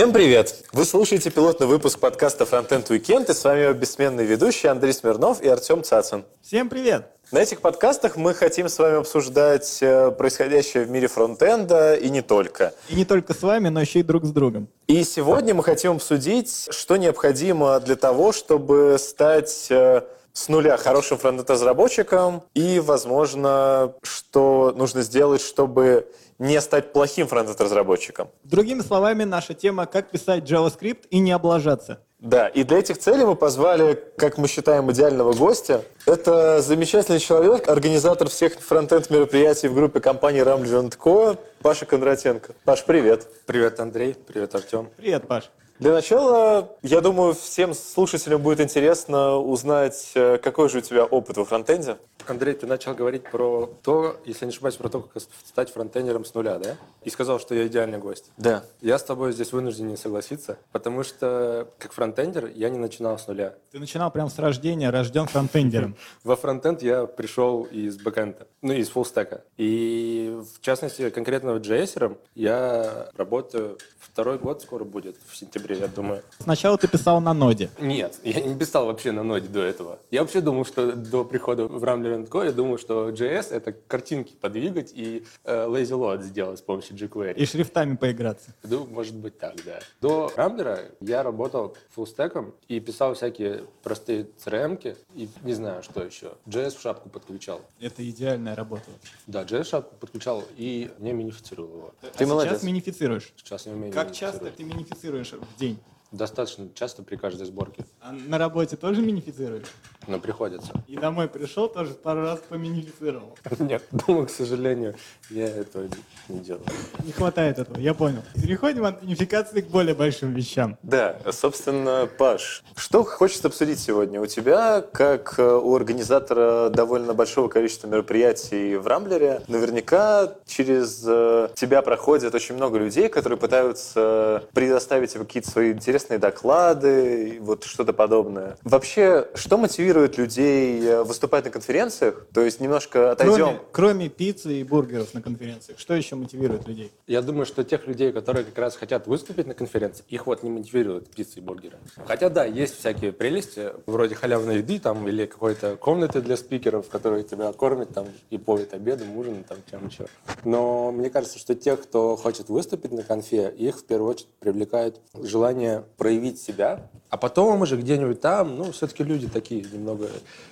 Всем привет! Вы слушаете пилотный выпуск подкаста Frontend Weekend, и с вами его бессменный ведущий Андрей Смирнов и Артем Цацин. Всем привет! На этих подкастах мы хотим с вами обсуждать э, происходящее в мире фронтенда и не только. И не только с вами, но еще и друг с другом. И сегодня мы хотим обсудить, что необходимо для того, чтобы стать э, с нуля хорошим фронтенд-разработчиком и, возможно, что нужно сделать, чтобы не стать плохим фронтенд-разработчиком. Другими словами, наша тема «Как писать JavaScript и не облажаться». Да, и для этих целей мы позвали, как мы считаем, идеального гостя. Это замечательный человек, организатор всех фронтенд мероприятий в группе компании Ramblin Co. Паша Кондратенко. Паш, привет. Привет, Андрей. Привет, Артем. Привет, Паш. Для начала, я думаю, всем слушателям будет интересно узнать, э, какой же у тебя опыт во фронтенде. Андрей, ты начал говорить про то, если не ошибаюсь, про то, как стать фронтендером с нуля, да? И сказал, что я идеальный гость. Да. Я с тобой здесь вынужден не согласиться, потому что как фронтендер я не начинал с нуля. Ты начинал прямо с рождения, рожден фронтендером. Во фронтенд я пришел из бэкэнда, ну, из фуллстека. И, в частности, конкретно JS я работаю второй год скоро будет, в сентябре, я думаю. Сначала ты писал на ноде. Нет, я не писал вообще на ноде до этого. Я вообще думал, что до прихода в Rambler Co. я думал, что JS — это картинки подвигать и э, lazy load сделать с помощью jQuery. И шрифтами поиграться. Ну, может быть так, да. До Rambler я работал фуллстеком и писал всякие простые crm и не знаю, что еще. JS в шапку подключал. Это идеальная работа. Да, JS в шапку подключал и не минифицировал его. Ты а молодец. сейчас минифицируешь? Сейчас не умею Как часто ты минифицируешь в 人。Достаточно часто при каждой сборке. А на работе тоже минифицируешь? Но приходится. И домой пришел, тоже пару раз поминифицировал? Нет, дома, к сожалению, я этого не делаю. Не хватает этого, я понял. Переходим от минификации к более большим вещам. Да, собственно, Паш, что хочется обсудить сегодня? У тебя, как э, у организатора довольно большого количества мероприятий в Рамблере, наверняка через э, тебя проходят очень много людей, которые пытаются предоставить какие-то свои интересные интересные доклады, вот что-то подобное. Вообще, что мотивирует людей э, выступать на конференциях? То есть немножко отойдем. Кроме, кроме пиццы и бургеров на конференциях, что еще мотивирует людей? Я думаю, что тех людей, которые как раз хотят выступить на конференции, их вот не мотивирует пицца и бургеры. Хотя да, есть всякие прелести, вроде халявной еды там или какой-то комнаты для спикеров, которые тебя кормят там и поют обедом, ужином, там чем еще. Но мне кажется, что тех, кто хочет выступить на конфе, их в первую очередь привлекает желание проявить себя, а потом уже где-нибудь там, ну, все-таки люди такие немного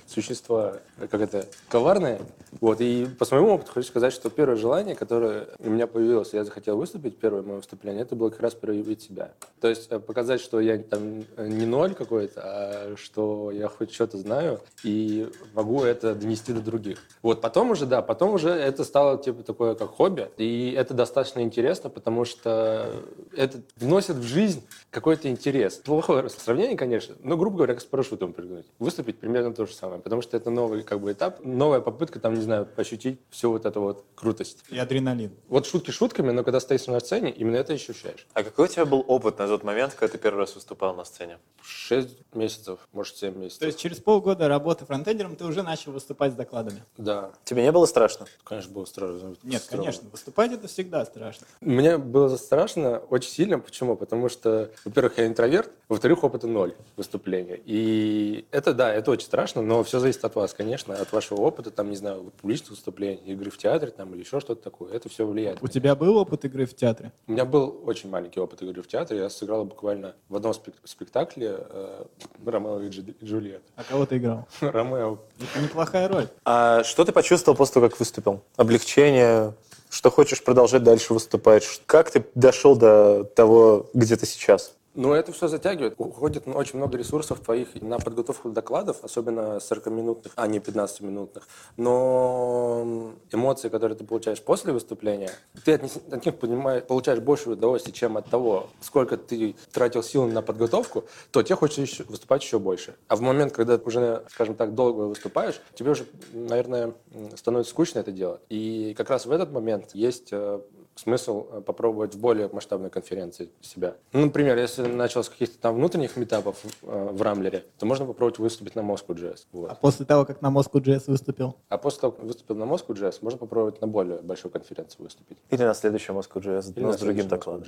существа, как это, коварные. Вот, и по своему опыту хочу сказать, что первое желание, которое у меня появилось, я захотел выступить, первое мое выступление, это было как раз проявить себя. То есть э, показать, что я там не ноль какой-то, а что я хоть что-то знаю и могу это донести до других. Вот, потом уже, да, потом уже это стало типа такое, как хобби, и это достаточно интересно, потому что это вносит в жизнь какой-то интерес. Плохое сравнение, конечно, но, грубо говоря, как с парашютом прыгнуть. Выступить примерно то же самое, потому что это новый как бы этап, новая попытка, там, не знаю, ощутить всю вот эту вот крутость. И адреналин. Вот шутки шутками, но когда стоишь на сцене, именно это ощущаешь. А какой у тебя был опыт на тот момент, когда ты первый раз выступал на сцене? Шесть месяцев, может, семь месяцев. То есть через полгода работы фронтендером ты уже начал выступать с докладами? Да. Тебе не было страшно? Конечно, было страшно. Нет, Строго. конечно, выступать это всегда страшно. Мне было страшно очень сильно. Почему? Потому что, во-первых, я интроверт, во-вторых, опыта ноль выступления. И это, да, это очень страшно, но все зависит от вас, конечно, от вашего опыта, там, не знаю, публичных выступлений, игры в театре там, или еще что-то такое. Это все влияет. У тебя был опыт игры в театре? У меня был очень маленький опыт игры в театре. Я сыграл буквально в одном спектакле э, Ромео и Джульетта. А кого ты играл? Ромео. Это неплохая роль. А что ты почувствовал после того, как выступил? Облегчение? Что хочешь продолжать дальше выступать? Как ты дошел до того, где ты сейчас? Ну, это все затягивает. Уходит очень много ресурсов твоих на подготовку докладов, особенно 40-минутных, а не 15-минутных. Но эмоции, которые ты получаешь после выступления, ты от них понимаешь, получаешь больше удовольствия, чем от того, сколько ты тратил сил на подготовку, то тебе хочется еще, выступать еще больше. А в момент, когда уже, скажем так, долго выступаешь, тебе уже, наверное, становится скучно это делать. И как раз в этот момент есть э, смысл э, попробовать в более масштабной конференции себя. Ну, например, если начал с каких-то там внутренних метапов э, в Рамблере, то можно попробовать выступить на Moscow.js. Вот. А после того, как на Moscow.js выступил? А после того, как выступил на Moscow.js, можно попробовать на более большой конференции выступить. Или на следующем Moscow.js, Или но на с другим докладом.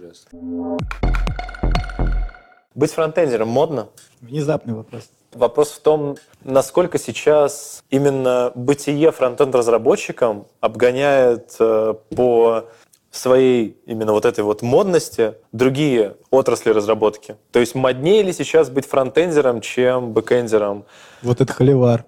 Быть фронтендером модно? Внезапный вопрос. Вопрос в том, насколько сейчас именно бытие фронтенд-разработчиком обгоняет э, по своей именно вот этой вот модности другие отрасли разработки. То есть моднее ли сейчас быть фронтендером, чем бэкендером? Вот это холивар.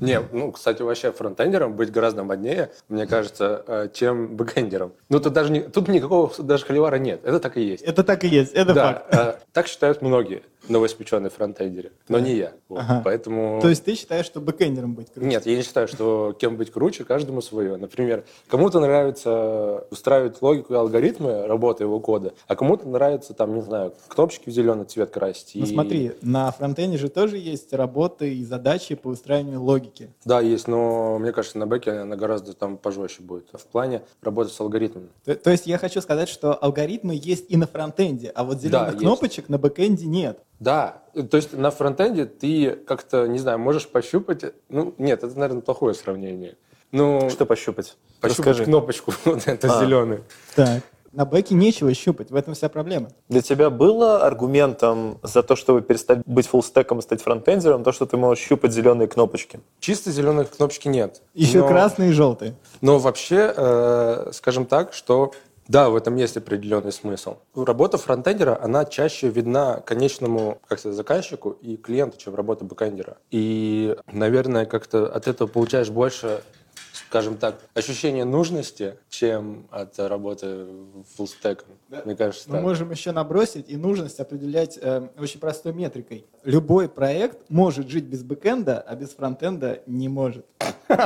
Не, ну, кстати, вообще фронтендером быть гораздо моднее, мне кажется, э, чем бэкендером. Ну, тут даже не, тут никакого даже холивара нет. Это так и есть. Это так и есть, это да, факт. э, так считают многие новоиспеченные фронтендеры, но не я. Вот. Ага. Поэтому... То есть ты считаешь, что бэкэндером быть круче? Нет, я не считаю, что кем быть круче, каждому свое. Например, кому-то нравится устраивать логику и алгоритмы работы его кода, а кому-то нравится, там, не знаю, кнопочки в зеленый цвет красить. Ну и- смотри, на фронтенде же тоже есть работы и задачи по выстраиванию логики. Да, есть, но мне кажется, на бэке она гораздо там пожестче будет. В плане работы с алгоритмами. То, то есть я хочу сказать, что алгоритмы есть и на фронтенде, а вот зеленых есть. кнопочек на бэкэнде нет. Да, то есть на фронтенде ты как-то, не знаю, можешь пощупать... Ну, нет, это, наверное, плохое сравнение. Ну, Что пощупать? пощупать Расскажи. кнопочку, вот эту А. зеленую. Так. На бэке нечего щупать, в этом вся проблема. Для тебя было аргументом за то, чтобы перестать быть фуллстеком и стать фронтендером, то, что ты можешь щупать зеленые кнопочки? Чисто зеленой кнопочки нет. Еще Но- красные и желтые. Но вообще, э, скажем так, что да, в этом есть определенный смысл. Работа фронтендера, она чаще видна конечному как сказать, заказчику и клиенту, чем работа бэкендера. И, наверное, как-то от этого получаешь больше, скажем так, ощущение нужности, чем от работы фуллстеком. Мне кажется, Мы так. можем еще набросить и нужность определять э, очень простой метрикой. Любой проект может жить без бэкэнда, а без фронтенда не может.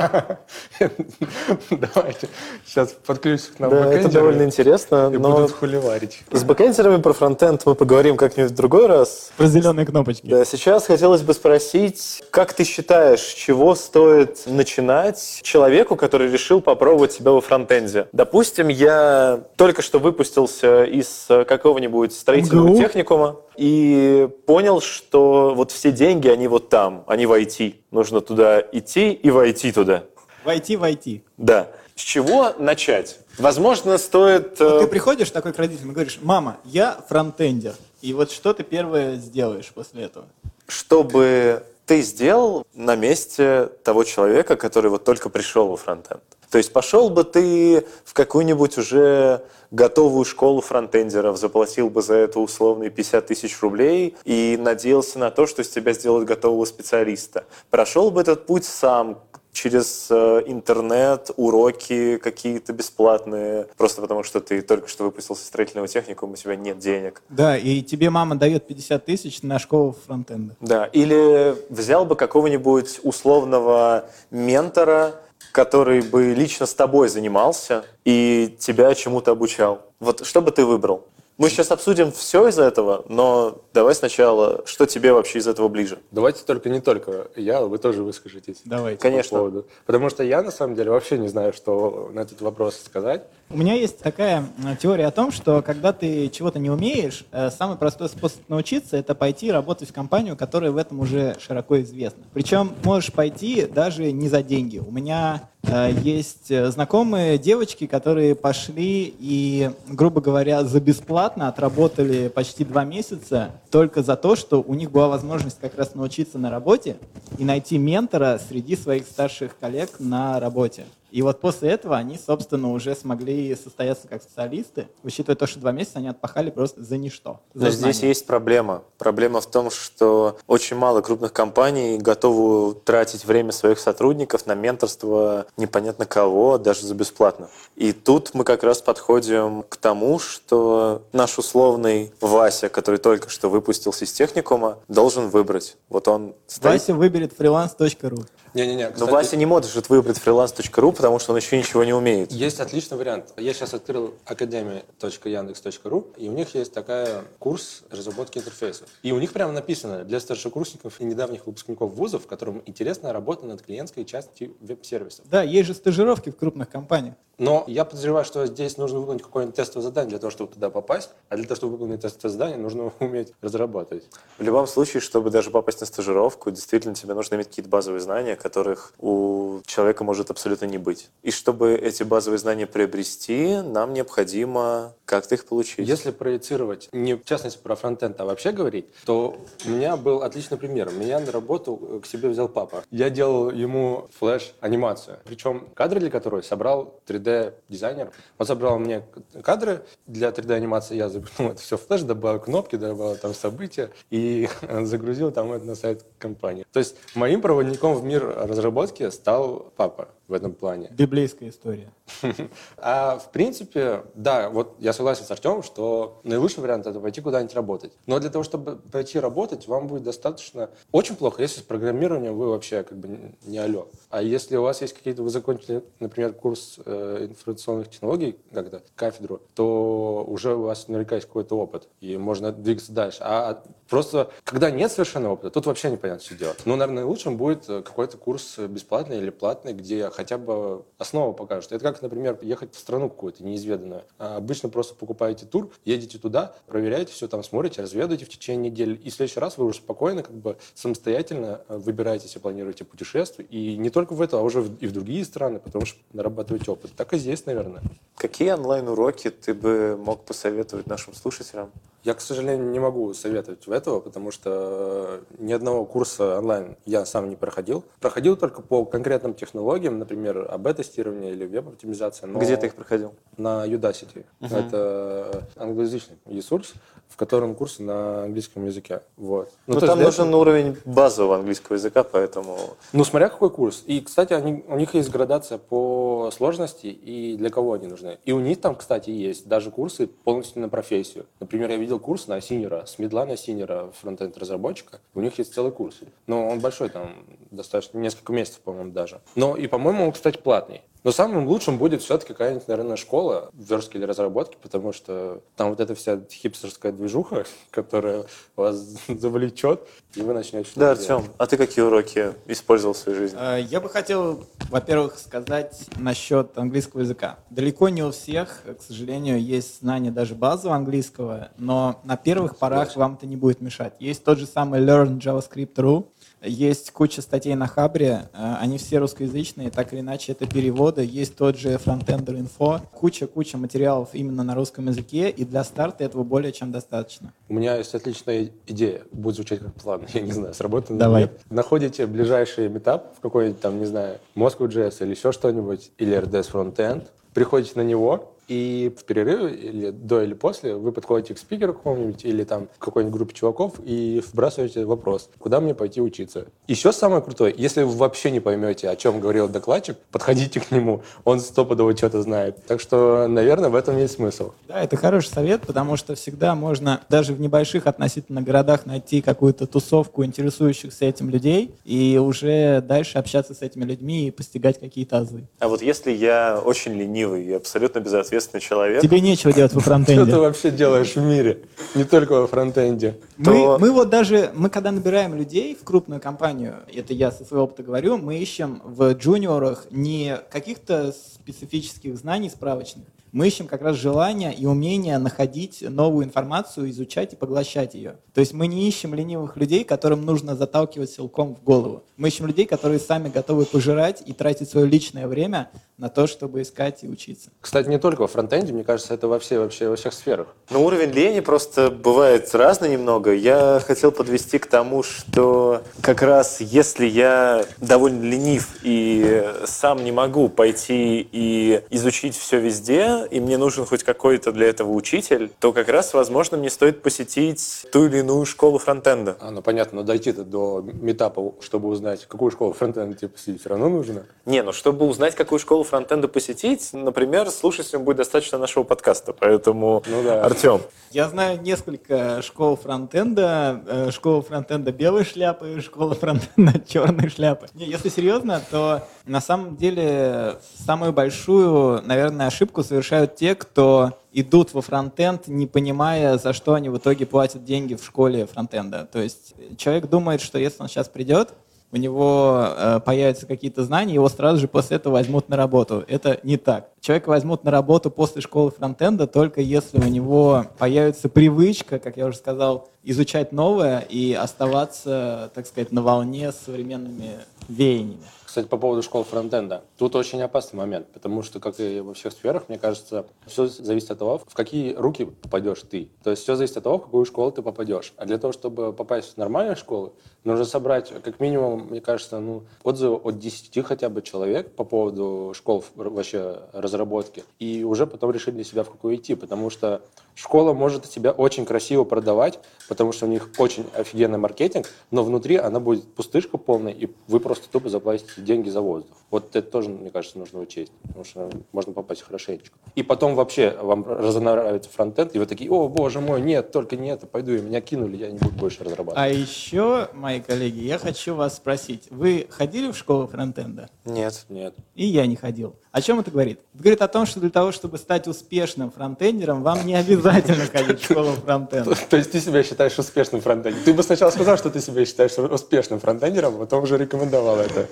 Давайте сейчас подключимся к нам Да, это довольно интересно, и но будут хуливарить. с бэкэндерами про фронтенд мы поговорим как-нибудь в другой раз. Про зеленые кнопочки. Да, сейчас хотелось бы спросить, как ты считаешь, с чего стоит начинать человеку, который решил попробовать себя во фронтенде? Допустим, я только что выпустился из э, какого-нибудь строительного МГУ? техникума и понял, что вот все деньги, они вот там, они в IT. Нужно туда идти и войти туда. Войти, войти. Да. С чего начать? Возможно, стоит... э, Ты приходишь такой к родителям и говоришь, мама, я фронтендер. И вот что ты первое сделаешь после этого? чтобы ты сделал на месте того человека, который вот только пришел во фронтенд. То есть пошел бы ты в какую-нибудь уже готовую школу фронтендеров, заплатил бы за это условные 50 тысяч рублей и надеялся на то, что из тебя сделают готового специалиста. Прошел бы этот путь сам, через э, интернет, уроки какие-то бесплатные, просто потому что ты только что выпустился строительного техникума, у тебя нет денег. Да, и тебе мама дает 50 тысяч на школу фронтенда. Да, или взял бы какого-нибудь условного ментора, который бы лично с тобой занимался и тебя чему-то обучал. Вот что бы ты выбрал? Мы сейчас обсудим все из этого, но давай сначала, что тебе вообще из этого ближе? Давайте только не только я, вы тоже выскажитесь. Давайте. Конечно. по поводу. Потому что я, на самом деле, вообще не знаю, что на этот вопрос сказать. У меня есть такая э, теория о том, что когда ты чего-то не умеешь, э, самый простой способ научиться – это пойти работать в компанию, которая в этом уже широко известна. Причем можешь пойти даже не за деньги. У меня есть э, знакомые девочки, которые пошли и, грубо говоря, за бесплатно отработали почти два месяца только за то, что у них была возможность как раз научиться на работе и найти ментора среди своих старших коллег на работе. И вот после этого они, собственно, уже смогли состояться как специалисты, учитывая то, что два месяца они отпахали просто за ничто. за Но здесь знания. есть проблема. Проблема в том, что очень мало крупных компаний готовы тратить время своих сотрудников на менторство непонятно кого, даже за бесплатно. И тут мы как раз подходим к тому, что наш условный Вася, который только что выпустился из техникума, должен выбрать. Вот он стоит Вася выберет freelance.ru. Не-не-не, Но кстати, Вася не может выбрать freelance.ru, потому что он еще ничего не умеет. Есть отличный вариант. Я сейчас открыл академия.яндекс.ру, и у них есть такая курс разработки интерфейсов. И у них прямо написано для старшекурсников и недавних выпускников вузов, которым интересна работа над клиентской частью веб-сервисов. Да, есть же стажировки в крупных компаниях. Но я подозреваю, что здесь нужно выполнить какое-нибудь тестовое задание для того, чтобы туда попасть, а для того, чтобы выполнить тестовое задание, нужно уметь разрабатывать. В любом случае, чтобы даже попасть на стажировку, действительно тебе нужно иметь какие-то базовые знания, которых у человека может абсолютно не быть. И чтобы эти базовые знания приобрести, нам необходимо как-то их получить. Если проецировать, не в частности про фронтенд, а вообще говорить, то у меня был отличный пример. Меня на работу к себе взял папа. Я делал ему флеш-анимацию. Причем кадры для которой собрал 3D-дизайнер. Он собрал мне кадры для 3D-анимации. Я загрузил это все в флеш, добавил кнопки, добавил там события и загрузил там это на сайт компании. То есть моим проводником в мир разработки стал папа в этом плане. Библейская история. А в принципе, да, вот я согласен с Артемом, что наилучший вариант это пойти куда-нибудь работать. Но для того, чтобы пойти работать, вам будет достаточно очень плохо, если с программированием вы вообще как бы не алё. А если у вас есть какие-то, вы закончили, например, курс э, информационных технологий, когда кафедру, то уже у вас наверняка есть какой-то опыт, и можно двигаться дальше. А просто, когда нет совершенно опыта, тут вообще непонятно, что делать. Ну, наверное, лучшим будет какой-то курс бесплатный или платный, где хотя бы основу покажут. Это как, например, ехать в страну какую-то неизведанную. А обычно просто покупаете тур, едете туда, проверяете все там, смотрите, разведываете в течение недели. И в следующий раз вы уже спокойно, как бы самостоятельно э, выбираетесь и планируете путешествие. И не только в это, а уже и в другие страны, потому что нарабатываете опыт. Так и здесь, наверное. Какие онлайн-уроки ты бы мог посоветовать нашим слушателям? Я, к сожалению, не могу советовать этого, потому что ни одного курса онлайн я сам не проходил. Проходил только по конкретным технологиям, например, АБ-тестирование или веб-оптимизация. Где ты их проходил? На Udacity. Угу. Это англоязычный ресурс, в котором курсы на английском языке. Вот. Ну, ну там нужен этого... уровень базового английского языка, поэтому... Ну, смотря какой курс. И, кстати, они, у них есть градация по сложности и для кого они нужны. И у них там, кстати, есть даже курсы полностью на профессию. Например, я видел видел курс на синера, с медла на синера фронтенд разработчика. У них есть целый курс. Но он большой, там достаточно, несколько месяцев, по-моему, даже. Но и, по-моему, он, кстати, платный. Но самым лучшим будет все-таки какая-нибудь, наверное, школа верстки или разработки, потому что там вот эта вся хипстерская движуха, которая вас завлечет, и вы начнете Да, Артем, а ты какие уроки использовал в своей жизни? А, я бы хотел, во-первых, сказать насчет английского языка. Далеко не у всех, к сожалению, есть знание даже базового английского, но на первых порах вам это не будет мешать. Есть тот же самый Learn JavaScript.ru, есть куча статей на Хабре, э, они все русскоязычные, так или иначе это переводы. Есть тот же Frontender Info, куча-куча материалов именно на русском языке, и для старта этого более чем достаточно. У меня есть отличная идея, будет звучать как план, я не знаю, сработает Давай. нет. Находите ближайший метап в какой-нибудь там, не знаю, Moscow.js или еще что-нибудь, или RDS Frontend, приходите на него, и в перерыве, или до или после, вы подходите к спикеру какому-нибудь или там к какой-нибудь группе чуваков и вбрасываете вопрос, куда мне пойти учиться. Еще самое крутое, если вы вообще не поймете, о чем говорил докладчик, подходите к нему, он стопудово что-то знает. Так что, наверное, в этом есть смысл. Да, это хороший совет, потому что всегда можно даже в небольших относительно городах найти какую-то тусовку интересующихся этим людей и уже дальше общаться с этими людьми и постигать какие-то азы. А вот если я очень ленивый и абсолютно безответственный ответственный человек. Тебе нечего делать во фронтенде. Что ты вообще делаешь в мире? Не только во фронтенде. Мы, мы вот даже, мы когда набираем людей в крупную компанию, это я со своего опыта говорю, мы ищем в джуниорах не каких-то специфических знаний справочных, мы ищем как раз желание и умение находить новую информацию, изучать и поглощать ее. То есть мы не ищем ленивых людей, которым нужно заталкивать силком в голову. Мы ищем людей, которые сами готовы пожирать и тратить свое личное время на то, чтобы искать и учиться. Кстати, не только во фронтенде, мне кажется, это во, все, вообще, во всех сферах. Но уровень лени просто бывает разный немного. Я хотел подвести к тому, что как раз если я довольно ленив и сам не могу пойти и изучить все везде, и мне нужен хоть какой-то для этого учитель, то как раз, возможно, мне стоит посетить ту или иную школу фронтенда. А, ну понятно, но дойти-то до метапа, чтобы узнать, какую школу фронтенда тебе посетить, все равно нужно. Не, ну чтобы узнать, какую школу фронтенда посетить, например, слушателям будет достаточно нашего подкаста. Поэтому, ну, да. Артем. Я знаю несколько школ фронтенда. Э, школа фронтенда белой шляпы, школа фронтенда черной шляпы. Не, если серьезно, то на самом деле самую большую, наверное, ошибку совершают те, кто идут во фронтенд, не понимая, за что они в итоге платят деньги в школе фронтенда. То есть человек думает, что если он сейчас придет, у него э, появятся какие-то знания, его сразу же после этого возьмут на работу. Это не так. Человека возьмут на работу после школы фронтенда только если у него появится привычка, как я уже сказал, изучать новое и оставаться, так сказать, на волне с современными веяниями. Кстати, по поводу школ фронтенда. Тут очень опасный момент, потому что, как и во всех сферах, мне кажется, все зависит от того, в какие руки попадешь ты. То есть все зависит от того, в какую школу ты попадешь. А для того, чтобы попасть в нормальную школу, нужно собрать, как минимум, мне кажется, ну, отзывы от 10 хотя бы человек по поводу школ вообще разработки. И уже потом решить для себя, в какую идти. Потому что школа может себя очень красиво продавать, потому что у них очень офигенный маркетинг, но внутри она будет пустышка полная, и вы просто тупо заплатите деньги за воздух. Вот это тоже, мне кажется, нужно учесть, потому что можно попасть хорошенечко. И потом вообще вам разонравится фронтенд, и вы такие, о, боже мой, нет, только не это, пойду, и меня кинули, я не буду больше разрабатывать. А еще, мои коллеги, я хочу вас спросить, вы ходили в школу фронтенда? Нет. Нет. И я не ходил. О чем это говорит? Это говорит о том, что для того, чтобы стать успешным фронтендером, вам не обязательно ходить в школу фронтенда. То есть ты себя считаешь успешным фронтендером? Ты бы сначала сказал, что ты себя считаешь успешным фронтендером, а потом уже рекомендовал это.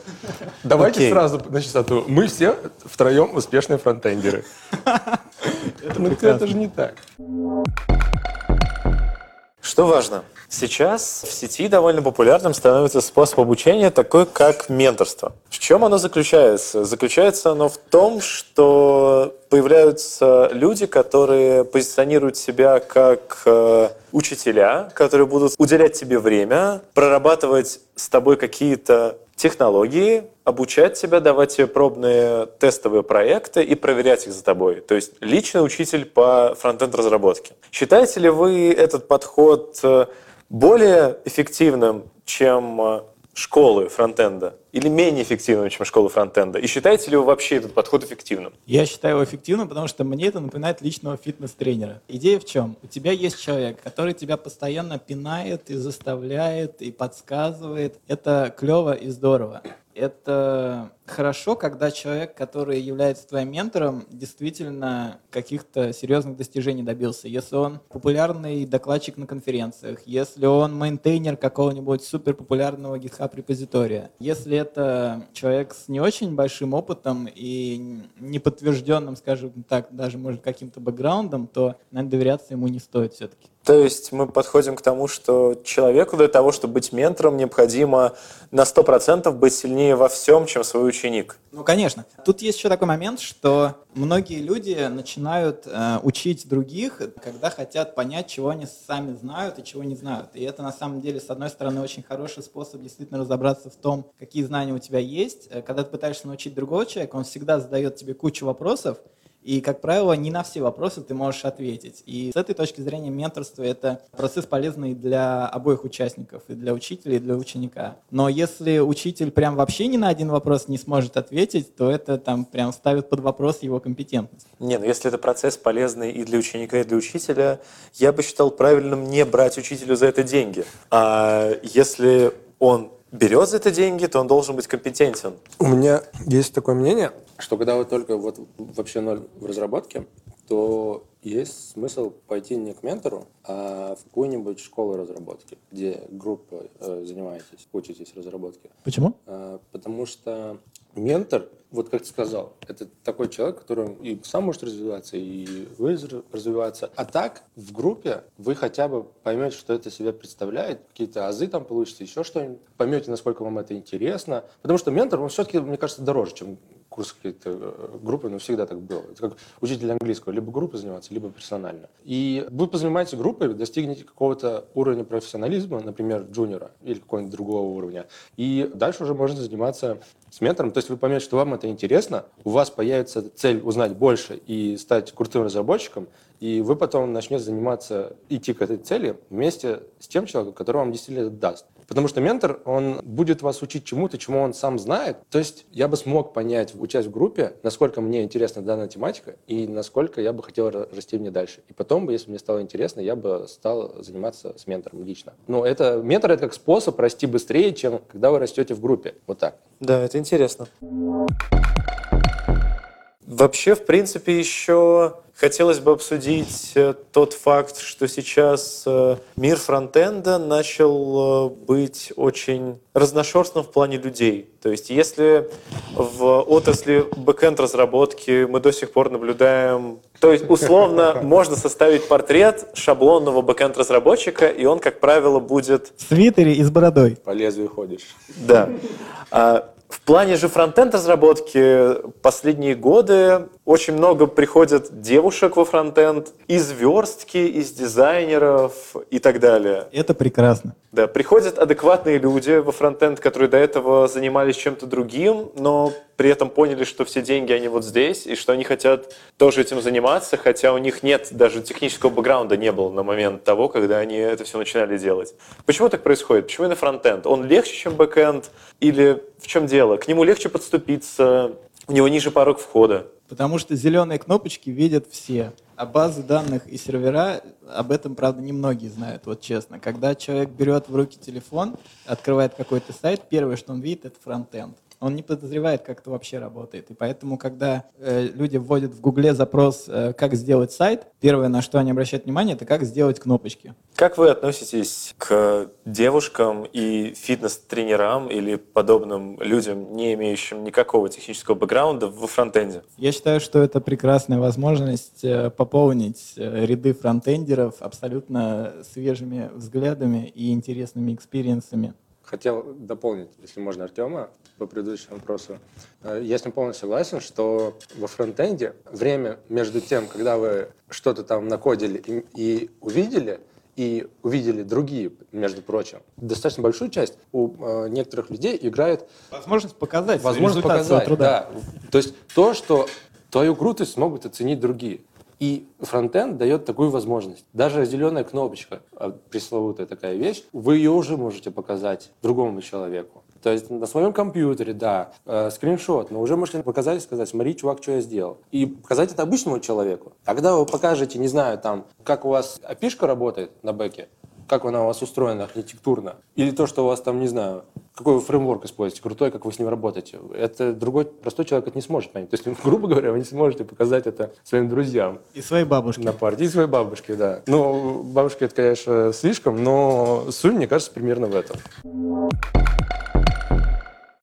Давайте сразу на чистоту. Мы все втроем успешные фронтендеры. Это Ну это же не так. Что важно? Сейчас в сети довольно популярным становится способ обучения такой, как менторство. В чем оно заключается? Заключается оно в том, что появляются люди, которые позиционируют себя как э, учителя, которые будут уделять тебе время, прорабатывать с тобой какие-то технологии, обучать тебя, давать тебе пробные тестовые проекты и проверять их за тобой. То есть личный учитель по фронтенд-разработке. Считаете ли вы этот подход э, более эффективным, чем э, школы фронтенда? Или менее эффективным, чем школы фронтенда? И считаете ли вы вообще этот подход эффективным? Я считаю его эффективным, потому что мне это напоминает личного фитнес-тренера. Идея в чем? У тебя есть человек, который тебя постоянно пинает и заставляет, и подсказывает. Это клево и здорово. Это хорошо, когда человек, который является твоим ментором, действительно каких-то серьезных достижений добился. Если он популярный докладчик на конференциях, если он мейнтейнер какого-нибудь суперпопулярного GitHub репозитория, если это человек с не очень большим опытом и неподтвержденным, скажем так, даже может каким-то бэкграундом, то, наверное, доверяться ему не стоит все-таки. То есть мы подходим к тому, что человеку для того, чтобы быть ментором, необходимо на 100% быть сильнее во всем, чем свой ученик. Ну, конечно. Тут есть еще такой момент, что многие люди начинают э, учить других, когда хотят понять, чего они сами знают и чего не знают. И это, на самом деле, с одной стороны, очень хороший способ действительно разобраться в том, какие знания у тебя есть. Э, Когда ты пытаешься научить другого человека, он всегда задает тебе кучу вопросов, и, как правило, не на все вопросы ты можешь ответить. И с этой точки зрения менторство – это процесс полезный для обоих участников, и для учителя, и для ученика. Но если учитель прям вообще ни на один вопрос не сможет ответить, то это там прям ставит под вопрос его компетентность. Не, ну если это процесс полезный и для ученика, и для учителя, я бы считал правильным не брать учителю за это деньги. А если он берет за это деньги, то он должен быть компетентен. У меня есть такое мнение, что когда вы только вот вообще ноль в разработке, то есть смысл пойти не к ментору, а в какую-нибудь школу разработки, где группа э, занимаетесь, учитесь разработке. Почему? А, Потому что ментор, вот как ты сказал, это такой человек, который и сам может развиваться, и вы раз- развиваться. А так, в группе вы хотя бы поймете, что это себя представляет, какие-то азы там получите, еще что-нибудь, поймете, насколько вам это интересно. Потому что ментор, он все-таки, мне кажется, дороже, чем курс какие-то э, группы, но всегда так было. Это как учитель английского, либо группы заниматься, либо персонально. И вы позанимаетесь группой, достигнете какого-то уровня профессионализма, например, джуниора или какого-нибудь другого уровня, и дальше уже можно заниматься с ментором. То есть вы поймете, что вам это интересно, у вас появится цель узнать больше и стать крутым разработчиком, и вы потом начнете заниматься, идти к этой цели вместе с тем человеком, который вам действительно это даст. Потому что ментор, он будет вас учить чему-то, чему он сам знает. То есть я бы смог понять, учась в группе, насколько мне интересна данная тематика и насколько я бы хотел ра- расти в ней дальше. И потом бы, если мне стало интересно, я бы стал заниматься с ментором лично. Но это, ментор — это как способ расти быстрее, чем когда вы растете в группе. Вот так. Да, это интересно. Вообще, в принципе, еще хотелось бы обсудить э, тот факт, что сейчас э, мир фронтенда начал э, быть очень разношерстным в плане людей. То есть если в отрасли бэкенд разработки мы до сих пор наблюдаем... То есть условно можно составить портрет шаблонного бэкенд разработчика, и он, как правило, будет... В свитере и с бородой. По лезвию ходишь. Да. В плане же фронтенд разработки последние годы очень много приходят девушек во фронтенд из верстки, из дизайнеров и так далее. Это прекрасно. Да, приходят адекватные люди во фронтенд, которые до этого занимались чем-то другим, но при этом поняли, что все деньги, они вот здесь, и что они хотят тоже этим заниматься, хотя у них нет даже технического бэкграунда не было на момент того, когда они это все начинали делать. Почему так происходит? Почему именно фронтенд? Он легче, чем бэкенд? Или в чем дело? К нему легче подступиться, у него ниже порог входа. Потому что зеленые кнопочки видят все. А базы данных и сервера, об этом, правда, немногие знают, вот честно. Когда человек берет в руки телефон, открывает какой-то сайт, первое, что он видит, это фронтенд он не подозревает, как это вообще работает. И поэтому, когда э, люди вводят в Гугле запрос, э, как сделать сайт, первое, на что они обращают внимание, это как сделать кнопочки. Как вы относитесь к девушкам и фитнес-тренерам или подобным людям, не имеющим никакого технического бэкграунда во фронтенде? Я считаю, что это прекрасная возможность э, пополнить э, ряды фронтендеров абсолютно свежими взглядами и интересными experience ами. Хотел дополнить, если можно, Артема по предыдущему вопросу. Э, я с ним полностью согласен, что во фронтенде время между тем, когда вы что-то там накодили и, и увидели, и увидели другие, между прочим. Достаточно большую часть у э, некоторых людей играет... Возможность показать Возможность показать, труда. да. То есть то, что твою крутость смогут оценить другие. И фронтенд дает такую возможность. Даже зеленая кнопочка, а, пресловутая такая вещь, вы ее уже можете показать другому человеку. То есть на своем компьютере, да, э, скриншот, но уже можете показать и сказать, смотри, чувак, что я сделал. И показать это обычному человеку. А когда вы покажете, не знаю, там, как у вас опишка работает на бэке, как она у вас устроена архитектурно, или то, что у вас там, не знаю, какой вы фреймворк используете, крутой, как вы с ним работаете. Это другой простой человек это не сможет понять. То есть, грубо говоря, вы не сможете показать это своим друзьям. И своей бабушке. На партии, и своей бабушке, да. Ну, бабушке это, конечно, слишком, но суть, мне кажется, примерно в этом.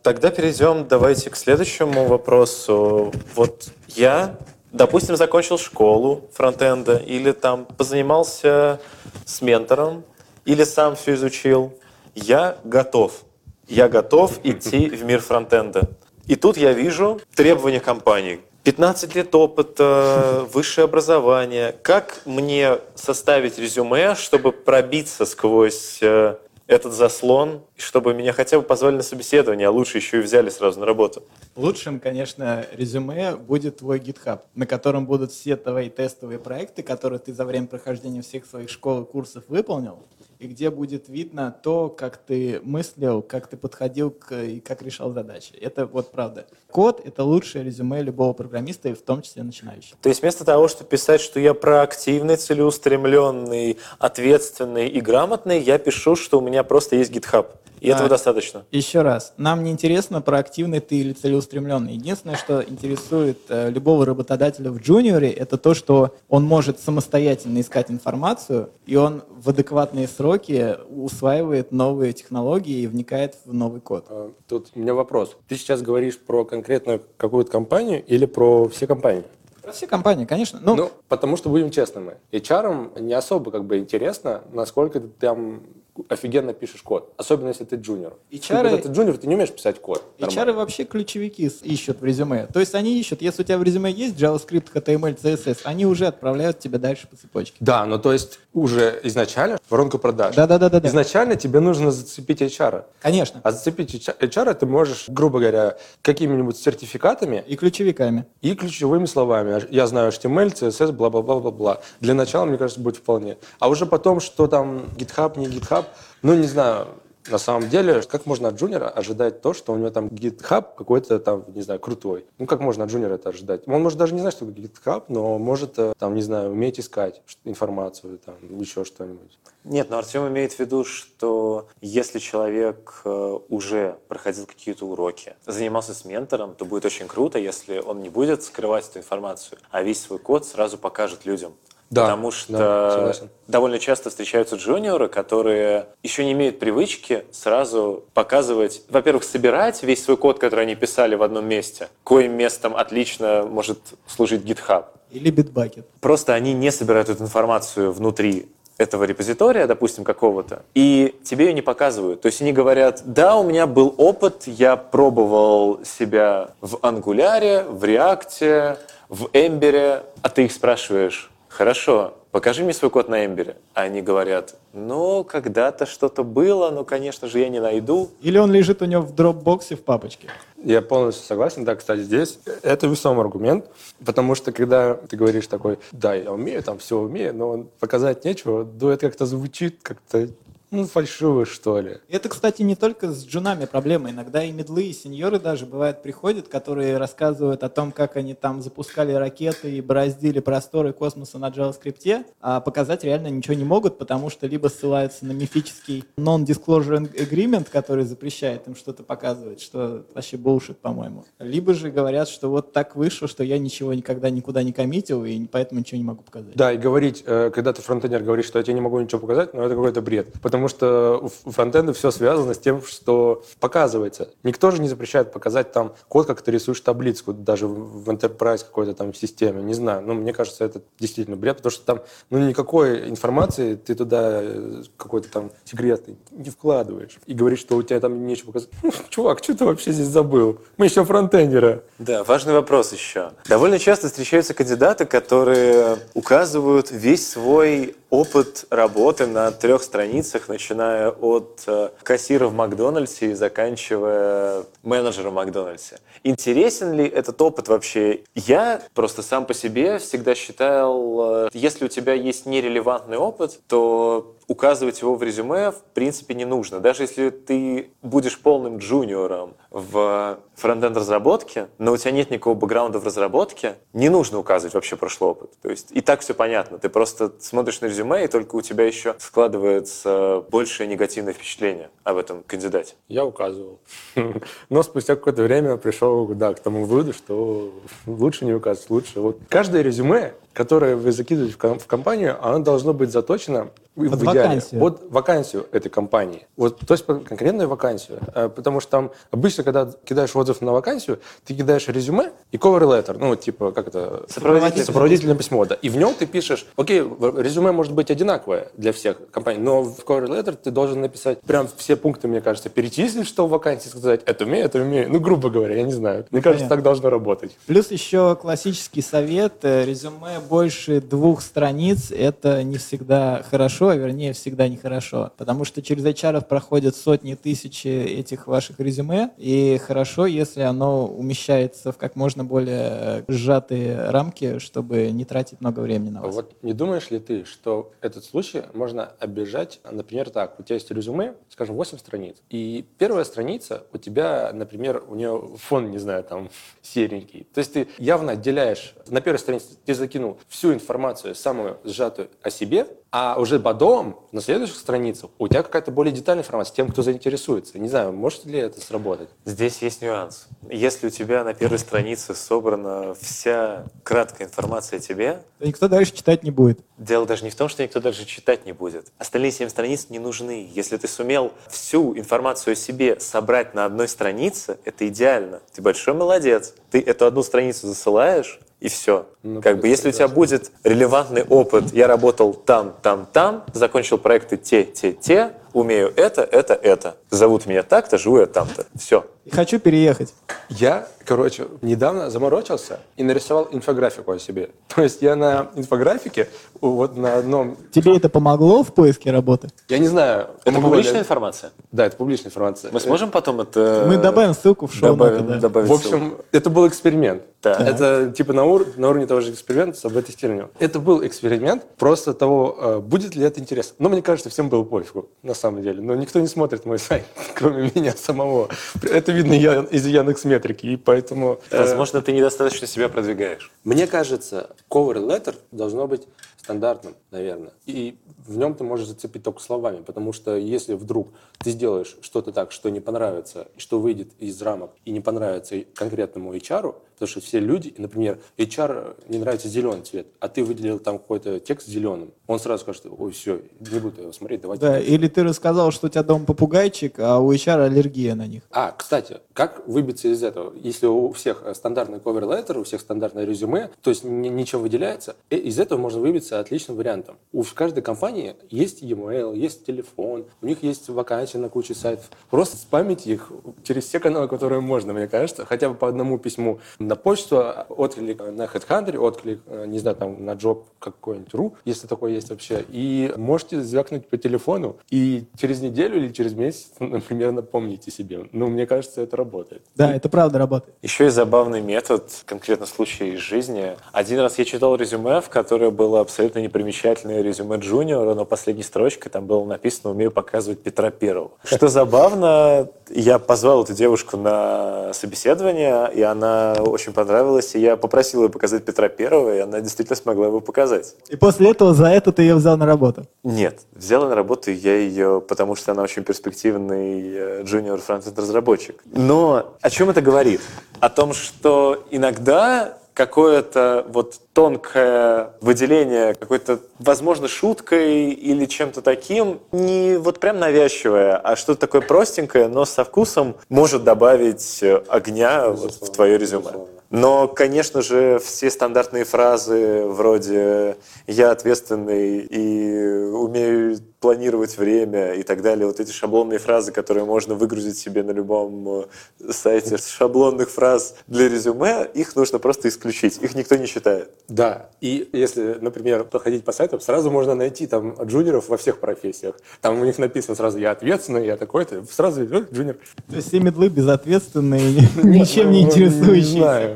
Тогда перейдем, давайте к следующему вопросу. Вот я допустим, закончил школу фронтенда или там позанимался с ментором, или сам все изучил, я готов. Я готов идти в мир фронтенда. И тут я вижу требования компании. 15 лет опыта, высшее образование. Как мне составить резюме, чтобы пробиться сквозь э, этот заслон, чтобы меня хотя бы позвали на собеседование, а лучше еще и взяли сразу на работу? Лучшим, конечно, резюме будет твой GitHub, на котором будут все твои тестовые проекты, которые ты за время прохождения всех своих школ и курсов выполнил и где будет видно то, как ты мыслил, как ты подходил к, и как решал задачи. Это вот правда. Код — это лучшее резюме любого программиста, и в том числе начинающего. То есть вместо того, чтобы писать, что я проактивный, целеустремленный, ответственный и грамотный, я пишу, что у меня просто есть GitHub. И этого а, достаточно. Еще раз, нам не интересно, проактивный ты или целеустремленный. Единственное, что интересует э, любого работодателя в джуниоре, это то, что он может самостоятельно искать информацию, и он в адекватные сроки усваивает новые технологии и вникает в новый код. А, тут у меня вопрос. Ты сейчас говоришь про конкретную какую-то компанию или про все компании? Про все компании, конечно. Ну, ну, потому что будем честными. HR не особо как бы интересно, насколько ты там офигенно пишешь код. Особенно, если ты джуниор. HR... Когда ты джуниор, ты не умеешь писать код. HR вообще ключевики ищут в резюме. То есть они ищут, если у тебя в резюме есть JavaScript, HTML, CSS, они уже отправляют тебя дальше по цепочке. Да, но то есть уже изначально воронка продаж. Да, да, да, да. Изначально тебе нужно зацепить HR. Конечно. А зацепить HR ты можешь, грубо говоря, какими-нибудь сертификатами. И ключевиками. И ключевыми словами. Я знаю HTML, CSS, бла-бла-бла-бла-бла. Для начала, мне кажется, будет вполне. А уже потом, что там GitHub, не GitHub, ну, не знаю, На самом деле, как можно от джуниора ожидать то, что у него там GitHub какой-то там, не знаю, крутой? Ну, как можно от джуниора это ожидать? Он может даже не знать, что GitHub, но может, э, там, не знаю, уметь искать информацию, там, еще что-нибудь. Нет, но Артем имеет в виду, что если человек э, уже проходил какие-то уроки, занимался с ментором, то будет очень круто, если он не будет скрывать эту информацию, а весь свой код сразу покажет людям. Да, Потому что да, согласен. довольно часто встречаются джуниоры, которые еще не имеют привычки сразу показывать, во-первых, собирать весь свой код, который они писали в одном месте, коим местом отлично может служить GitHub. Или битбакет. Просто они не собирают эту информацию внутри этого репозитория, допустим, какого-то, и тебе ее не показывают. То есть они говорят, да, у меня был опыт, я пробовал себя в ангуляре, в реакте, в эмбере, а ты их спрашиваешь, хорошо, покажи мне свой код на эмбере. А они говорят, ну, когда-то что-то было, но, конечно же, я не найду. Или он лежит у него в дропбоксе в папочке. Я полностью согласен. Да, кстати, здесь это весомый аргумент, потому что когда ты говоришь такой, да, я умею, там все умею, но показать нечего, это как-то звучит как-то ну, фальшиво, что ли. Это, кстати, не только с джунами проблема. Иногда и медлы, и сеньоры даже, бывают, приходят, которые рассказывают о том, как они там запускали ракеты и бороздили просторы космоса на JavaScript, а показать реально ничего не могут, потому что либо ссылаются на мифический non-disclosure agreement, который запрещает им что-то показывать, что вообще bullshit, по-моему. Либо же говорят, что вот так вышло, что я ничего никогда никуда не коммитил, и поэтому ничего не могу показать. Да, и говорить, э, когда ты фронтендер говоришь, что я тебе не могу ничего показать, ну, это какой-то бред. Потому что у фронтенда все связано с тем, что показывается. Никто же не запрещает показать там код, как ты рисуешь таблицу, даже в Enterprise какой-то там системе. Не знаю, но мне кажется, это действительно бред, потому что там ну, никакой информации ты туда э, какой-то там секретный не вкладываешь. И говоришь, что у тебя там нечего показать. Ну, чувак, что ты вообще здесь забыл? Мы еще фронтендеры. Да, важный вопрос еще. Довольно часто встречаются кандидаты, которые указывают весь свой опыт работы на трех страницах, начиная от э, кассира в Макдональдсе и заканчивая менеджером Макдональдсе. Интересен ли этот опыт вообще? Я просто сам по себе всегда считал, э, если у тебя есть нерелевантный опыт, то указывать его в резюме в принципе не нужно. Даже если ты будешь полным джуниором в фронтенд разработке, но у тебя нет никакого бэкграунда в разработке, не нужно указывать вообще прошлый опыт. То есть и так все понятно. Ты просто смотришь на резюме, и только у тебя еще складывается большее негативное впечатление об этом кандидате. Я указывал. Но спустя какое-то время пришел да, к тому выводу, что лучше не указывать, лучше. Вот каждое резюме, которое вы закидываете в компанию, оно должно быть заточено в идеале, вакансию. под вакансию этой компании. Вот, то есть конкретную вакансию. Э, потому что там обычно, когда кидаешь отзыв на вакансию, ты кидаешь резюме и cover letter, ну, типа, как это? Сопроводительное, Сопроводительное письмо, да. И в нем ты пишешь, окей, резюме может быть одинаковое для всех компаний, но в cover letter ты должен написать прям все пункты, мне кажется, перечислить, что в вакансии сказать, это умею, это умею. Ну, грубо говоря, я не знаю. Мне кажется, Понятно. так должно работать. Плюс еще классический совет, э, резюме больше двух страниц, это не всегда хорошо, а вернее всегда нехорошо, потому что через HR проходят сотни тысяч этих ваших резюме, и хорошо, если оно умещается в как можно более сжатые рамки, чтобы не тратить много времени на вас. Вот не думаешь ли ты, что этот случай можно обижать, например, так, у тебя есть резюме, скажем, 8 страниц, и первая страница у тебя, например, у нее фон, не знаю, там, серенький. То есть ты явно отделяешь, на первой странице ты закинул всю информацию, самую сжатую о себе, а уже потом, на следующих страницах, у тебя какая-то более детальная информация тем, кто заинтересуется. Не знаю, может ли это сработать? Здесь есть нюанс. Если у тебя на первой странице собрана вся краткая информация о тебе... То никто дальше читать не будет. Дело даже не в том, что никто даже читать не будет. Остальные семь страниц не нужны. Если ты сумел всю информацию о себе собрать на одной странице, это идеально. Ты большой молодец. Ты эту одну страницу засылаешь, и все. Ну, как бы, если у тебя будет релевантный опыт, я работал там, там, там, закончил проекты те, те, те, умею это, это, это. Зовут меня так-то, живу я там-то. Все. Хочу переехать. Я, короче, недавно заморочился и нарисовал инфографику о себе. То есть я на инфографике вот на одном... Тебе это помогло в поиске работы? Я не знаю. Это публичная информация? Да, это публичная информация. Мы сможем потом это... Мы добавим ссылку в шоу добавим, да. добавим В общем, ссылку. это был эксперимент. Да. Это типа на, ур... на уровне того же эксперимента с АБ-тестированием. Это был эксперимент просто того, э, будет ли это интересно. Но мне кажется, всем было пофигу, на самом самом деле, но никто не смотрит мой сайт, кроме меня самого. Это видно я, из Яндекс Метрики, и поэтому... э, Возможно, ты недостаточно себя продвигаешь. Мне кажется, cover letter должно быть стандартным, наверное. И в нем ты можешь зацепить только словами, потому что если вдруг ты сделаешь что-то так, что не понравится, и что выйдет из рамок и не понравится конкретному HR, потому что все люди, например, HR не нравится зеленый цвет, а ты выделил там какой-то текст зеленым, он сразу скажет, ой, все, не буду его смотреть, давайте. Да, или ты рассказал, что у тебя дома попугайчик, а у HR аллергия на них. А, кстати, как выбиться из этого? Если у всех стандартный cover letter, у всех стандартное резюме, то есть ни- ничем выделяется, э, из этого можно выбиться отличным вариантом. У каждой компании есть e-mail, есть телефон, у них есть вакансии на куче сайтов. Просто спамить их через все каналы, которые можно, мне кажется, хотя бы по одному письму на почту, отклик на HeadHunter, отклик, э, не знаю, там на job какой-нибудь ру, если такое есть вообще. И можете звякнуть по телефону, и через неделю или через месяц, например, напомните себе. Ну, мне кажется, это работает. Да, это правда работает. Еще есть забавный метод, конкретно случай из жизни. Один раз я читал резюме, в которое было абсолютно непримечательное резюме джуниора, но последней строчкой там было написано «Умею показывать Петра Первого». Что забавно, я позвал эту девушку на собеседование, и она очень понравилась, и я попросил ее показать Петра Первого, и она действительно смогла его показать. И после этого за это ты ее взял на работу. Нет, взяла на работу я ее, потому что она очень перспективный э, джуниор фронтенд разработчик. Но о чем это говорит? О том, что иногда какое-то вот тонкое выделение какой-то, возможно, шуткой или чем-то таким, не вот прям навязчивое, а что-то такое простенькое, но со вкусом может добавить э, огня вот в твое резюме. безусловно. Но, конечно же, все стандартные фразы вроде «я ответственный и умею планировать время» и так далее, вот эти шаблонные фразы, которые можно выгрузить себе на любом э, сайте шаблонных фраз для резюме, их нужно просто исключить, их никто не читает. Да, и если, например, походить по сайтам, сразу можно найти там джуниоров во всех профессиях. Там у них написано сразу «я ответственный», «я такой-то», сразу идет джуниор. То есть все медлы безответственные, ничем не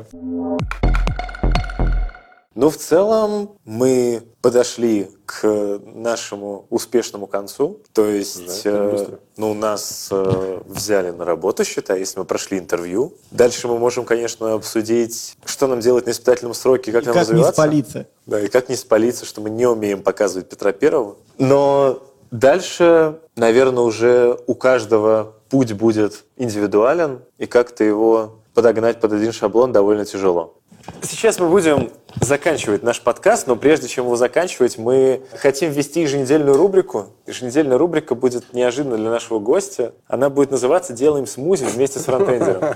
Ну, Не. Но в целом мы подошли к нашему успешному концу. То есть, Да, э, ну, нас э, взяли на работу, считай, если мы прошли интервью. Дальше мы можем, конечно, обсудить, что нам делать на испытательном сроке, как И нам как не развиваться. спалиться. Да, и как не спалиться, что мы не умеем показывать Петра Первого. Но дальше, наверное, уже у каждого путь будет индивидуален, и как-то его подогнать под один шаблон довольно тяжело. Сейчас мы будем заканчивать наш подкаст, но прежде чем его заканчивать, мы хотим ввести еженедельную рубрику. Еженедельная рубрика будет неожиданно для нашего гостя. Она будет называться «Делаем смузи вместе с фронтендером».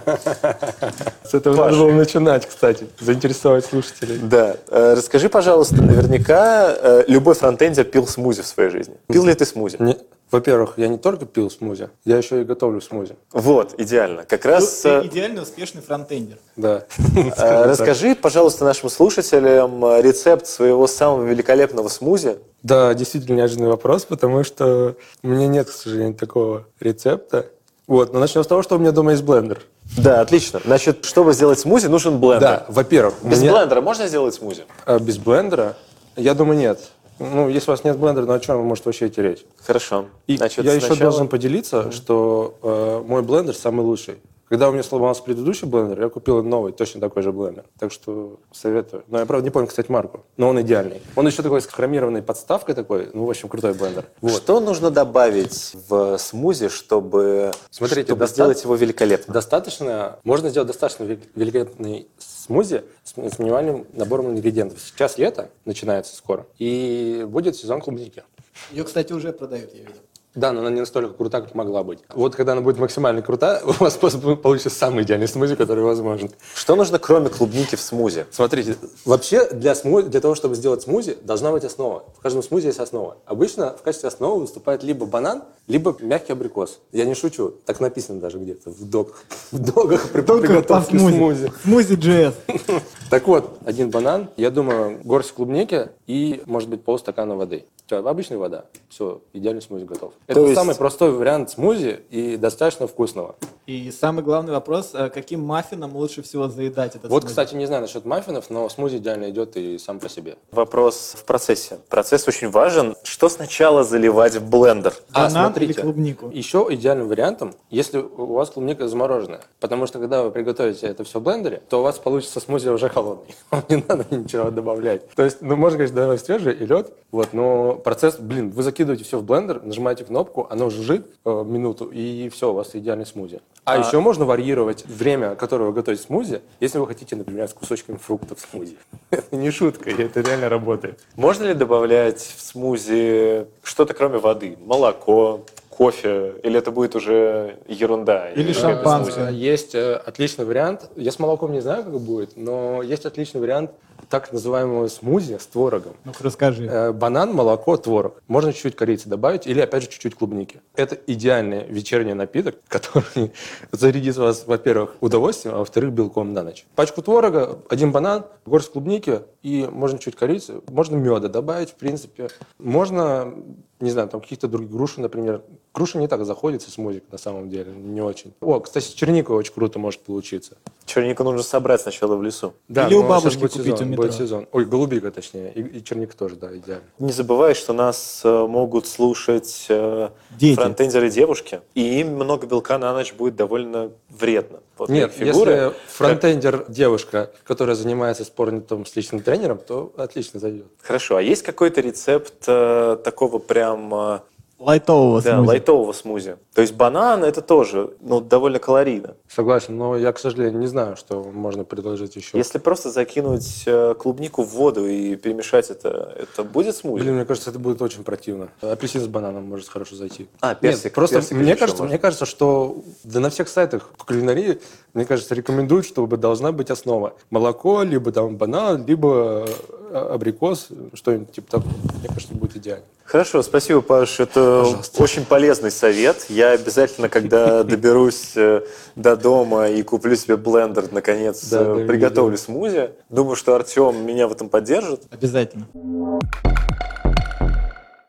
С этого Паш. надо было начинать, кстати, заинтересовать слушателей. Да. Э, Расскажи, пожалуйста, наверняка э, любой фронтендер пил смузи в своей жизни. Пил ли ты смузи? Не- Во-первых, я не только пил смузи, я еще и готовлю смузи. Вот, идеально. Как раз Ты э, идеально успешный фронтендер. Да. э, расскажи, пожалуйста, нашим слушателям э, рецепт своего самого великолепного смузи. Да, действительно неожиданный вопрос, потому что у меня нет, к сожалению, такого рецепта. Вот, но начнем с того, что у меня дома есть блендер. Да, отлично. Значит, чтобы сделать смузи, нужен блендер. Да, во-первых, Без меня- блендера можно сделать смузи? а, без блендера, я думаю, нет. Ну, если у вас нет блендера, ну о чем может вообще идти речь? Хорошо. И Значит, я еще сначала- должен поделиться, что э, мой блендер самый лучший. Когда у меня сломался предыдущий блендер, я купил новый, точно такой же блендер. Так что советую. Но я, правда, не помню, кстати, марку. Но он идеальный. Он еще такой с хромированной подставкой такой. Ну, в общем, крутой блендер. Вот. Что нужно добавить в смузи, чтобы, Смотрите, чтобы доста- сделать его великолепным? Достаточно, можно сделать достаточно вел- великолепный смузи с, с минимальным набором ингредиентов. Сейчас лето, начинается скоро, и будет сезон клубники. Ее, кстати, уже продают, я видел. Да, но она не настолько крута, как могла быть. Вот когда она будет максимально крута, у вас получится самый идеальный смузи, который возможен. Что нужно, кроме клубники в смузи? Смотрите, вообще для, смузи, для того, чтобы сделать смузи, должна быть основа. В каждом смузи есть основа. Обычно в качестве основы выступает либо банан, либо мягкий абрикос. Я не шучу, так написано даже где-то в доках. В доках при Только по приготовке смузи. смузи. Смузи JS. Так вот, один банан, я думаю, горсть клубники и, может быть, полстакана воды. Обычная вода. Все, идеальный смузи готов. Это То есть- самый простой вариант смузи и достаточно вкусного. И самый главный вопрос, э, каким маффином лучше всего заедать этот Вот, смузи? кстати, не знаю насчет маффинов, но смузи идеально идет и сам по себе. Вопрос в процессе. Процесс очень важен. Что сначала заливать в блендер? А, Банан смотрите, или клубнику? Еще идеальным вариантом, если у вас клубника замороженная. Потому что когда вы приготовите это все в блендере, то у вас получится смузи уже холодный. Вам не надо ничего добавлять. То есть, ну, можно, конечно, добавить свежий и лед, вот, но процесс, блин, вы закидываете все в блендер, нажимаете кнопку, оно жужжит э, минуту, и все, у вас идеальный смузи. А, еще можно варьировать время, которое вы готовите смузи, если вы хотите, например, с кусочками фруктов смузи. Это не шутка, и это реально работает. Можно ли добавлять в смузи что-то кроме воды? Молоко, кофе? Или это будет уже ерунда? Или шампанское. Есть э, отличный вариант. Я с молоком не знаю, как будет, но есть отличный вариант так называемого смузи с творогом. Ну-ка расскажи. Э, Банан, молоко, творог. Можно чуть-чуть корицы добавить или, опять же, чуть-чуть клубники. Это идеальный вечерний напиток, который зарядит вас, во-первых, удовольствием, а во-вторых, белком на ночь. Пачку творога, один банан, горсть клубники и можно чуть корицы. Можно меда добавить, в принципе. Можно, не знаю, там каких-то других груши, например. Груша не так заходит со смузи, на самом деле, не очень. О, кстати, с черникой очень круто может получиться. Чернику нужно собрать сначала в лесу. Да, Или у бабушки будет купить сезон, у метро. Будет сезон. Ой, голубика, точнее. И, и черника тоже, да, идеально. Не забывай, что нас э, могут слушать э, фронтендеры девушки, и им много белка на ночь будет довольно вредно. Вот Нет, фигуры, если фронтендер девушка, которая занимается спортом с личным тренером, то отлично зайдет. Хорошо, а есть какой-то рецепт э, такого прям э, Лайтового да, смузи. лайтового смузи? То есть банан это тоже ну, довольно калорийно. Согласен, но я, к сожалению, не знаю, что можно предложить еще. Если просто закинуть э, клубнику в воду и перемешать это, это будет смузи? Блин, мне кажется, это будет очень противно. Апельсин с бананом может хорошо зайти. А, персик, Нет, просто персик мне кажется, можно. мне кажется, что да на всех сайтах по кулинарии, мне кажется, рекомендуют, чтобы должна быть основа. Молоко, либо там банан, либо э, абрикос, что-нибудь типа такого. Мне кажется, будет идеально. Хорошо, спасибо, Паш. Это Пожалуйста. очень полезный совет. Я обязательно, когда доберусь э, до дома и куплю себе блендер, наконец, Да, э, приготовлю смузи. Думаю, что Артем меня в этом поддержит. Обязательно.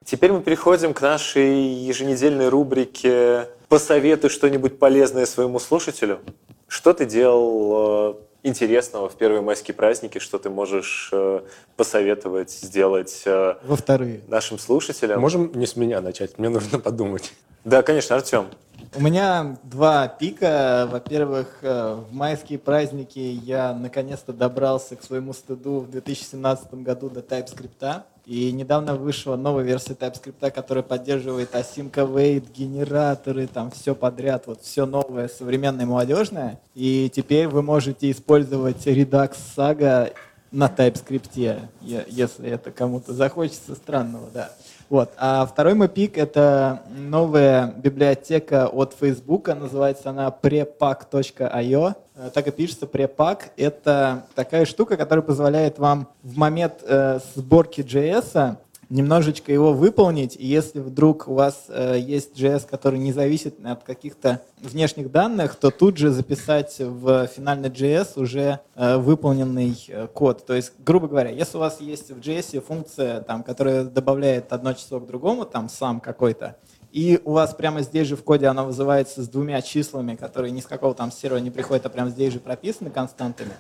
Теперь мы переходим к нашей еженедельной рубрике «Посоветуй что-нибудь полезное своему слушателю». Что ты делал э, интересного в первые майские праздники, что ты можешь э, посоветовать сделать э, Во вторые. нашим слушателям? Можем не с меня начать, мне нужно подумать. Да, конечно, Артем. У меня два пика. Во-первых, э, в майские праздники я наконец-то добрался к своему стыду в 2017 году до TypeScript. И недавно вышла новая версия TypeScript, которая поддерживает async await, генераторы, там все подряд, вот все новое, современное, молодежное. И теперь вы можете использовать Redux Saga на TypeScript, если это кому-то захочется странного, да. Вот. А второй мой пик — это новая библиотека от Facebook, называется она prepack.io. Э, Так и пишется prepack. Это такая штука, которая позволяет вам в момент э, сборки JS немножечко его выполнить, и если вдруг у вас э, есть JS, который не зависит от каких-то внешних данных, то тут же записать в финальный JS уже э, выполненный э, код. То есть, грубо говоря, если у вас есть в JS функция, там, которая добавляет одно число к другому, там сам какой-то, и у вас прямо здесь же в коде она вызывается с двумя числами, которые ни с какого там сервера не приходят, а прямо здесь же прописаны константами,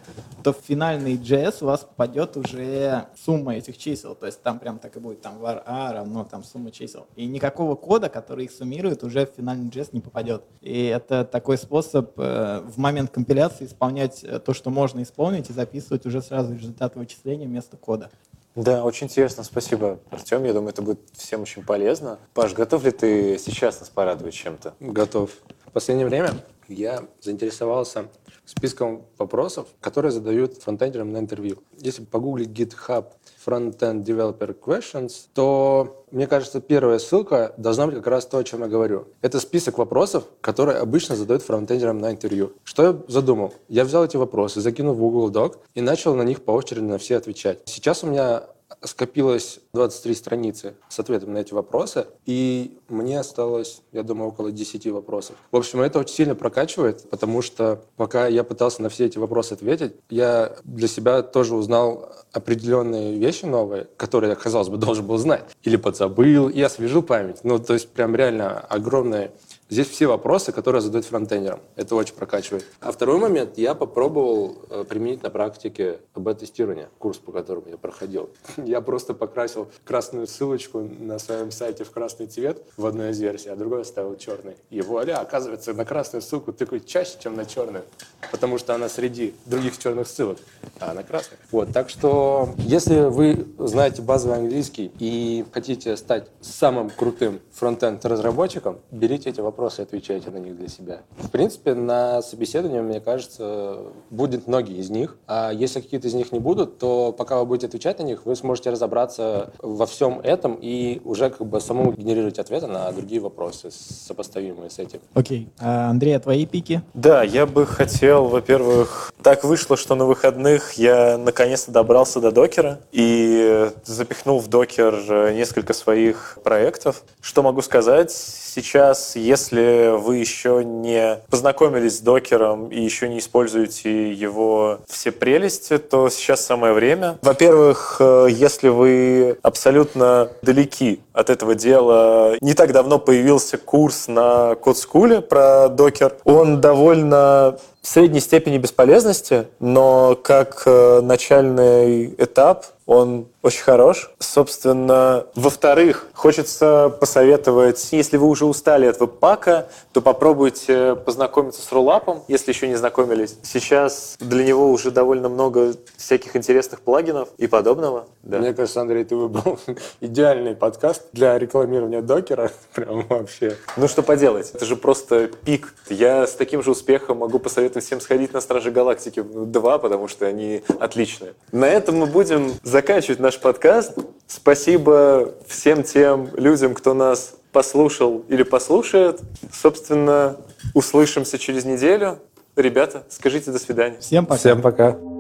то в финальный JS у вас попадет уже сумма этих чисел. То есть там прям так и будет, там var a равно там сумма чисел. И никакого кода, который их суммирует, уже в финальный JS не попадет. И это такой способ э, в момент компиляции исполнять э, то, что можно исполнить, и записывать уже сразу результат вычисления вместо кода. Да, очень интересно, спасибо, Артем. Я думаю, это будет всем очень полезно. Паш, готов ли ты сейчас нас порадовать чем-то? Готов. В последнее время я заинтересовался списком вопросов, которые задают фронтендерам на интервью. Если погуглить GitHub Frontend Developer Questions, то, мне кажется, первая ссылка должна быть как раз то, о чем я говорю. Это список вопросов, которые обычно задают фронтендерам на интервью. Что я задумал? Я взял эти вопросы, закинул в Google Doc и начал на них по очереди на все отвечать. Сейчас у меня скопилось 23 страницы с ответом на эти вопросы, и мне осталось, я думаю, около 10 вопросов. В общем, это очень сильно прокачивает, потому что пока я пытался на все эти вопросы ответить, я для себя тоже узнал определенные вещи новые, которые казалось бы, должен был знать. Или подзабыл, и освежил память. Ну, то есть прям реально огромное Здесь все вопросы, которые задают фронтендерам. Это очень прокачивает. А второй момент, я попробовал э, применить на практике бета-тестирование, курс, по которому я проходил. Я просто покрасил красную ссылочку на своем сайте в красный цвет в одной из версий, а другой оставил черный. И вуаля, оказывается, на красную ссылку тыкают чаще, чем на черную, потому что она среди других черных ссылок, а она красная. Вот, так что, если вы знаете базовый английский и хотите стать самым крутым фронтенд-разработчиком, берите эти вопросы вопросы, отвечайте на них для себя. В принципе, на собеседовании, мне кажется, будет многие из них. А если какие-то из них не будут, то пока вы будете отвечать на них, вы сможете разобраться во всем этом и уже как бы самому генерировать ответы на другие вопросы, сопоставимые с этим. Окей. А, Андрей, а твои пики? Да, я бы хотел, во-первых, так вышло, что на выходных я наконец-то добрался до докера и запихнул в докер несколько своих проектов. Что могу сказать? Сейчас, если вы еще не познакомились с докером и еще не используете его все прелести, то сейчас самое время. Во-первых, э, если вы абсолютно далеки от этого дела, не так давно появился курс на Кодскуле про докер. Он довольно средней степени бесполезности, но как э, начальный этап он очень хорош. Собственно, во-вторых, хочется посоветовать, если вы уже устали от веб-пака, то попробуйте познакомиться с рулапом, если еще не знакомились. Сейчас для него уже довольно много всяких интересных плагинов и подобного. Да. Мне кажется, Андрей, ты выбрал идеальный подкаст для рекламирования докера. Прям вообще. Ну что поделать, это же просто пик. Я с таким же успехом могу посоветовать всем сходить на Стражи Галактики 2, потому что они отличные. На этом мы будем заканчивать наш подкаст. Спасибо всем тем людям, кто нас послушал или послушает. Собственно, услышимся через неделю. Ребята, скажите до свидания. Всем пока. Всем пока.